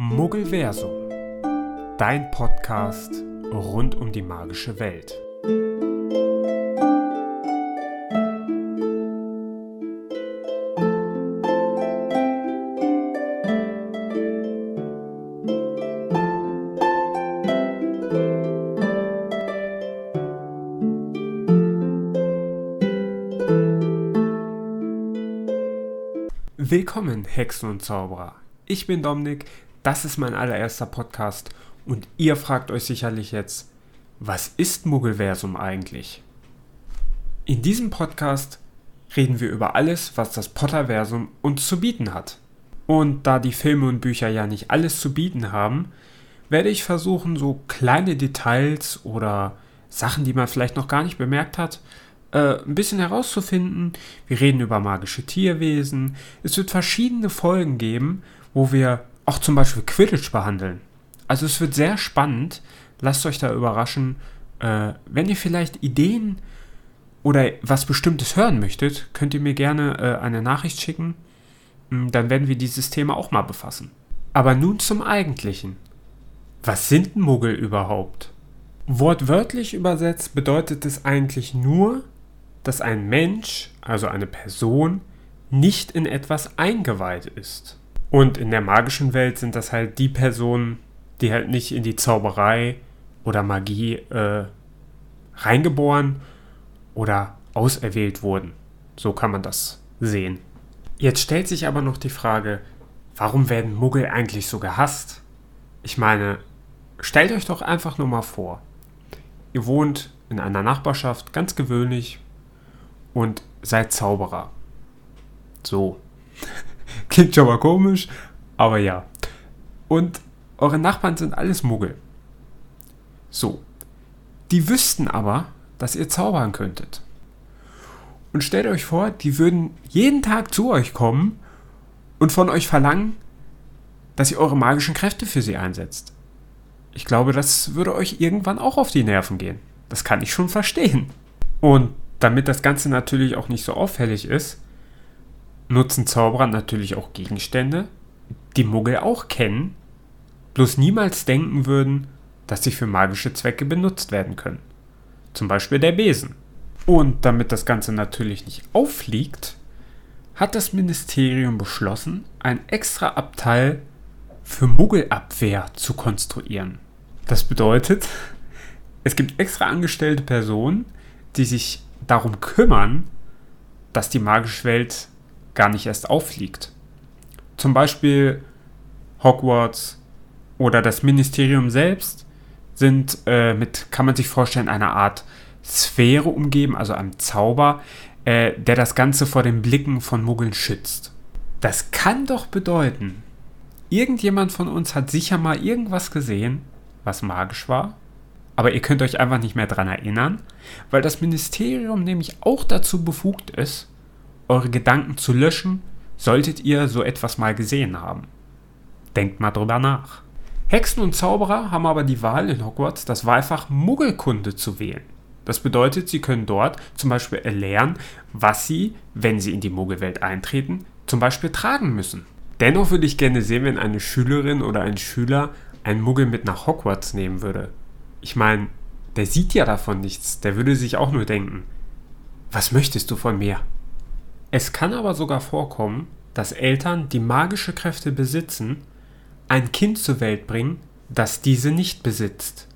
Muggelversum, dein Podcast rund um die magische Welt. Willkommen, Hexen und Zauberer. Ich bin Dominik, das ist mein allererster Podcast und ihr fragt euch sicherlich jetzt, was ist Muggelversum eigentlich? In diesem Podcast reden wir über alles, was das Potterversum uns zu bieten hat. Und da die Filme und Bücher ja nicht alles zu bieten haben, werde ich versuchen, so kleine Details oder Sachen, die man vielleicht noch gar nicht bemerkt hat, äh, ein bisschen herauszufinden. Wir reden über magische Tierwesen. Es wird verschiedene Folgen geben, wo wir auch zum Beispiel Quidditch behandeln. Also es wird sehr spannend. Lasst euch da überraschen. Äh, wenn ihr vielleicht Ideen oder was Bestimmtes hören möchtet, könnt ihr mir gerne äh, eine Nachricht schicken. Hm, dann werden wir dieses Thema auch mal befassen. Aber nun zum Eigentlichen. Was sind Muggel überhaupt? Wortwörtlich übersetzt bedeutet es eigentlich nur, dass ein Mensch, also eine Person, nicht in etwas eingeweiht ist. Und in der magischen Welt sind das halt die Personen, die halt nicht in die Zauberei oder Magie äh, reingeboren oder auserwählt wurden. So kann man das sehen. Jetzt stellt sich aber noch die Frage, warum werden Muggel eigentlich so gehasst? Ich meine, stellt euch doch einfach nur mal vor. Ihr wohnt in einer Nachbarschaft ganz gewöhnlich und seid Zauberer. So. Klingt schon mal komisch, aber ja. Und eure Nachbarn sind alles Muggel. So. Die wüssten aber, dass ihr zaubern könntet. Und stellt euch vor, die würden jeden Tag zu euch kommen und von euch verlangen, dass ihr eure magischen Kräfte für sie einsetzt. Ich glaube, das würde euch irgendwann auch auf die Nerven gehen. Das kann ich schon verstehen. Und damit das Ganze natürlich auch nicht so auffällig ist, nutzen Zauberer natürlich auch Gegenstände, die Muggel auch kennen, bloß niemals denken würden, dass sie für magische Zwecke benutzt werden können. Zum Beispiel der Besen. Und damit das Ganze natürlich nicht auffliegt, hat das Ministerium beschlossen, ein extra Abteil für Muggelabwehr zu konstruieren. Das bedeutet, es gibt extra angestellte Personen, die sich darum kümmern, dass die magische Welt gar nicht erst auffliegt. Zum Beispiel Hogwarts oder das Ministerium selbst sind äh, mit, kann man sich vorstellen, einer Art Sphäre umgeben, also einem Zauber, äh, der das Ganze vor den Blicken von Muggeln schützt. Das kann doch bedeuten, irgendjemand von uns hat sicher mal irgendwas gesehen, was magisch war aber ihr könnt euch einfach nicht mehr daran erinnern, weil das Ministerium nämlich auch dazu befugt ist, eure Gedanken zu löschen, solltet ihr so etwas mal gesehen haben. Denkt mal drüber nach. Hexen und Zauberer haben aber die Wahl in Hogwarts, das Wahlfach Muggelkunde zu wählen. Das bedeutet, sie können dort zum Beispiel erlernen, was sie, wenn sie in die Muggelwelt eintreten, zum Beispiel tragen müssen. Dennoch würde ich gerne sehen, wenn eine Schülerin oder ein Schüler einen Muggel mit nach Hogwarts nehmen würde ich meine, der sieht ja davon nichts. Der würde sich auch nur denken, was möchtest du von mir? Es kann aber sogar vorkommen, dass Eltern, die magische Kräfte besitzen, ein Kind zur Welt bringen, das diese nicht besitzt.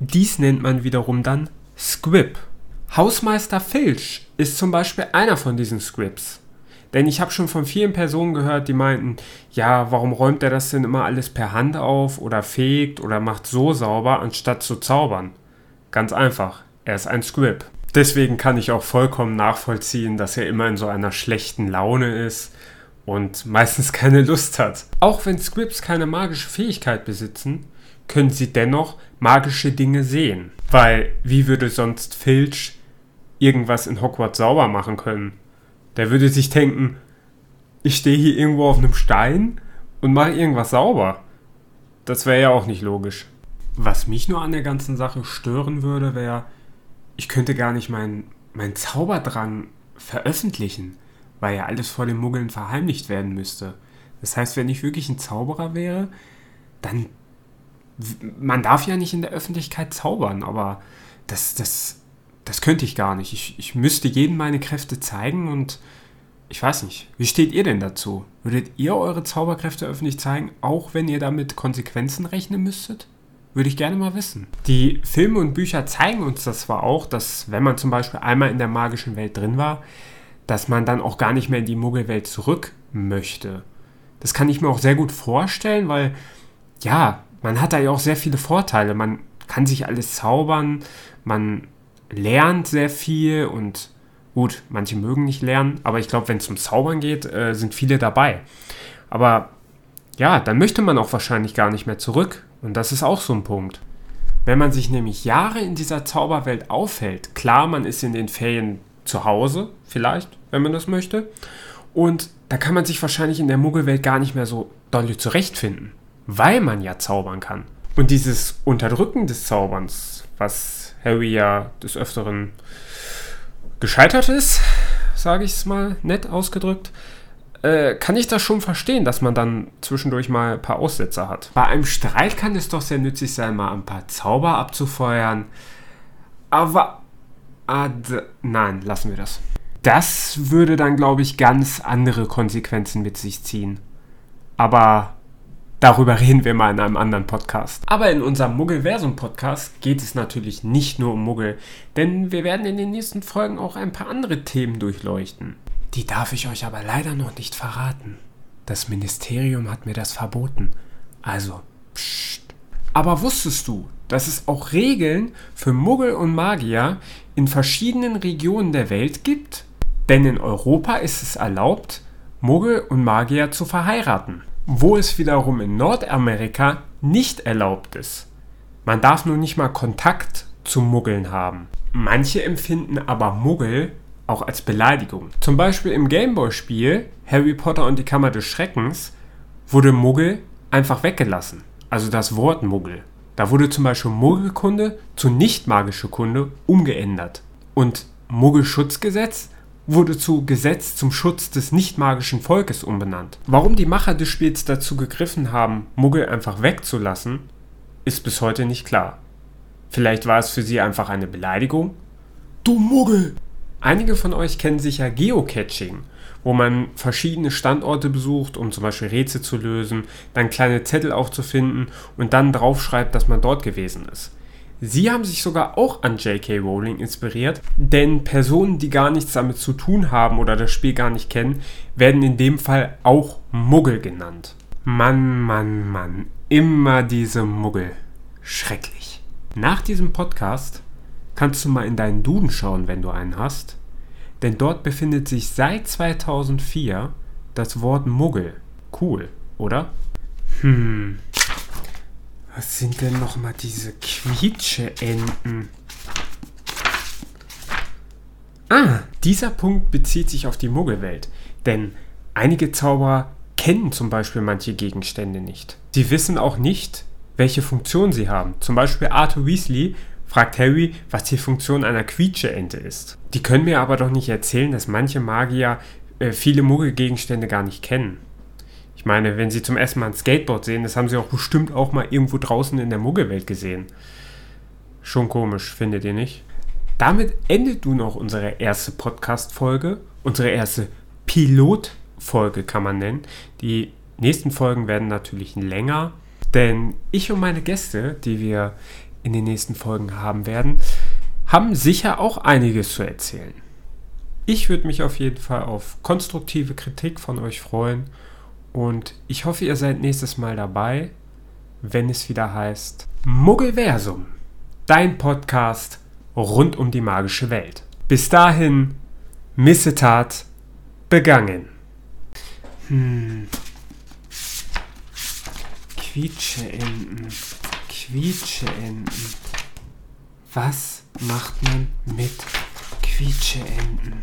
Dies nennt man wiederum dann Squib. Hausmeister Filch ist zum Beispiel einer von diesen Squibs. Denn ich habe schon von vielen Personen gehört, die meinten, ja, warum räumt er das denn immer alles per Hand auf oder fegt oder macht so sauber, anstatt zu zaubern? Ganz einfach, er ist ein Squib. Deswegen kann ich auch vollkommen nachvollziehen, dass er immer in so einer schlechten Laune ist und meistens keine Lust hat. Auch wenn Squibs keine magische Fähigkeit besitzen, können sie dennoch magische Dinge sehen. Weil wie würde sonst Filch irgendwas in Hogwarts sauber machen können? Der würde sich denken, ich stehe hier irgendwo auf einem Stein und mache irgendwas sauber. Das wäre ja auch nicht logisch. Was mich nur an der ganzen Sache stören würde, wäre, ich könnte gar nicht meinen mein Zauberdrang veröffentlichen, weil ja alles vor den Muggeln verheimlicht werden müsste. Das heißt, wenn ich wirklich ein Zauberer wäre, dann. Man darf ja nicht in der Öffentlichkeit zaubern, aber das, das, das könnte ich gar nicht. Ich, ich müsste jedem meine Kräfte zeigen und ich weiß nicht. Wie steht ihr denn dazu? Würdet ihr eure Zauberkräfte öffentlich zeigen, auch wenn ihr damit Konsequenzen rechnen müsstet? Würde ich gerne mal wissen. Die Filme und Bücher zeigen uns das zwar auch, dass wenn man zum Beispiel einmal in der magischen Welt drin war, dass man dann auch gar nicht mehr in die Muggelwelt zurück möchte. Das kann ich mir auch sehr gut vorstellen, weil ja, man hat da ja auch sehr viele Vorteile. Man kann sich alles zaubern, man lernt sehr viel und gut, manche mögen nicht lernen, aber ich glaube, wenn es um Zaubern geht, äh, sind viele dabei. Aber ja, dann möchte man auch wahrscheinlich gar nicht mehr zurück. Und das ist auch so ein Punkt. Wenn man sich nämlich Jahre in dieser Zauberwelt aufhält, klar, man ist in den Ferien zu Hause, vielleicht, wenn man das möchte. Und da kann man sich wahrscheinlich in der Muggelwelt gar nicht mehr so doll zurechtfinden, weil man ja zaubern kann. Und dieses Unterdrücken des Zauberns, was Harry ja des Öfteren gescheitert ist, sage ich es mal nett ausgedrückt, äh, kann ich das schon verstehen, dass man dann zwischendurch mal ein paar Aussetzer hat. Bei einem Streit kann es doch sehr nützlich sein, mal ein paar Zauber abzufeuern. Aber. Ad, nein, lassen wir das. Das würde dann, glaube ich, ganz andere Konsequenzen mit sich ziehen. Aber darüber reden wir mal in einem anderen Podcast. Aber in unserem Muggelversum-Podcast geht es natürlich nicht nur um Muggel, denn wir werden in den nächsten Folgen auch ein paar andere Themen durchleuchten. Die darf ich euch aber leider noch nicht verraten. Das Ministerium hat mir das verboten. Also, psst. Aber wusstest du, dass es auch Regeln für Muggel und Magier in verschiedenen Regionen der Welt gibt? Denn in Europa ist es erlaubt, Muggel und Magier zu verheiraten, wo es wiederum in Nordamerika nicht erlaubt ist. Man darf nur nicht mal Kontakt zu Muggeln haben. Manche empfinden aber Muggel auch als Beleidigung. Zum Beispiel im Gameboy-Spiel Harry Potter und die Kammer des Schreckens wurde Muggel einfach weggelassen. Also das Wort Muggel. Da wurde zum Beispiel Muggelkunde zu nicht-magische Kunde umgeändert. Und Muggelschutzgesetz wurde zu Gesetz zum Schutz des nicht-magischen Volkes umbenannt. Warum die Macher des Spiels dazu gegriffen haben, Muggel einfach wegzulassen, ist bis heute nicht klar. Vielleicht war es für sie einfach eine Beleidigung? Du Muggel! Einige von euch kennen sicher Geocaching, wo man verschiedene Standorte besucht, um zum Beispiel Rätsel zu lösen, dann kleine Zettel aufzufinden und dann draufschreibt, dass man dort gewesen ist. Sie haben sich sogar auch an J.K. Rowling inspiriert, denn Personen, die gar nichts damit zu tun haben oder das Spiel gar nicht kennen, werden in dem Fall auch Muggel genannt. Mann, Mann, Mann, immer diese Muggel. Schrecklich. Nach diesem Podcast kannst du mal in deinen Duden schauen, wenn du einen hast. Denn dort befindet sich seit 2004 das Wort Muggel. Cool, oder? Hm. Was sind denn nochmal diese Quietsche-Enten? Ah, dieser Punkt bezieht sich auf die Muggelwelt. Denn einige Zauberer kennen zum Beispiel manche Gegenstände nicht. Sie wissen auch nicht, welche Funktion sie haben. Zum Beispiel Arthur Weasley fragt Harry, was die Funktion einer Quietsche-Ente ist. Die können mir aber doch nicht erzählen, dass manche Magier äh, viele Muggelgegenstände gar nicht kennen. Ich meine, wenn sie zum ersten Mal ein Skateboard sehen, das haben sie auch bestimmt auch mal irgendwo draußen in der Muggelwelt gesehen. Schon komisch, findet ihr nicht? Damit endet nun auch unsere erste Podcast-Folge, unsere erste Pilot-Folge kann man nennen. Die nächsten Folgen werden natürlich länger, denn ich und meine Gäste, die wir in den nächsten Folgen haben werden, haben sicher auch einiges zu erzählen. Ich würde mich auf jeden Fall auf konstruktive Kritik von euch freuen und ich hoffe, ihr seid nächstes Mal dabei, wenn es wieder heißt Muggelversum, dein Podcast rund um die magische Welt. Bis dahin, Missetat begangen. Hm. Quietscheenten. Quietscheenten. Was macht man mit Quietscheenten?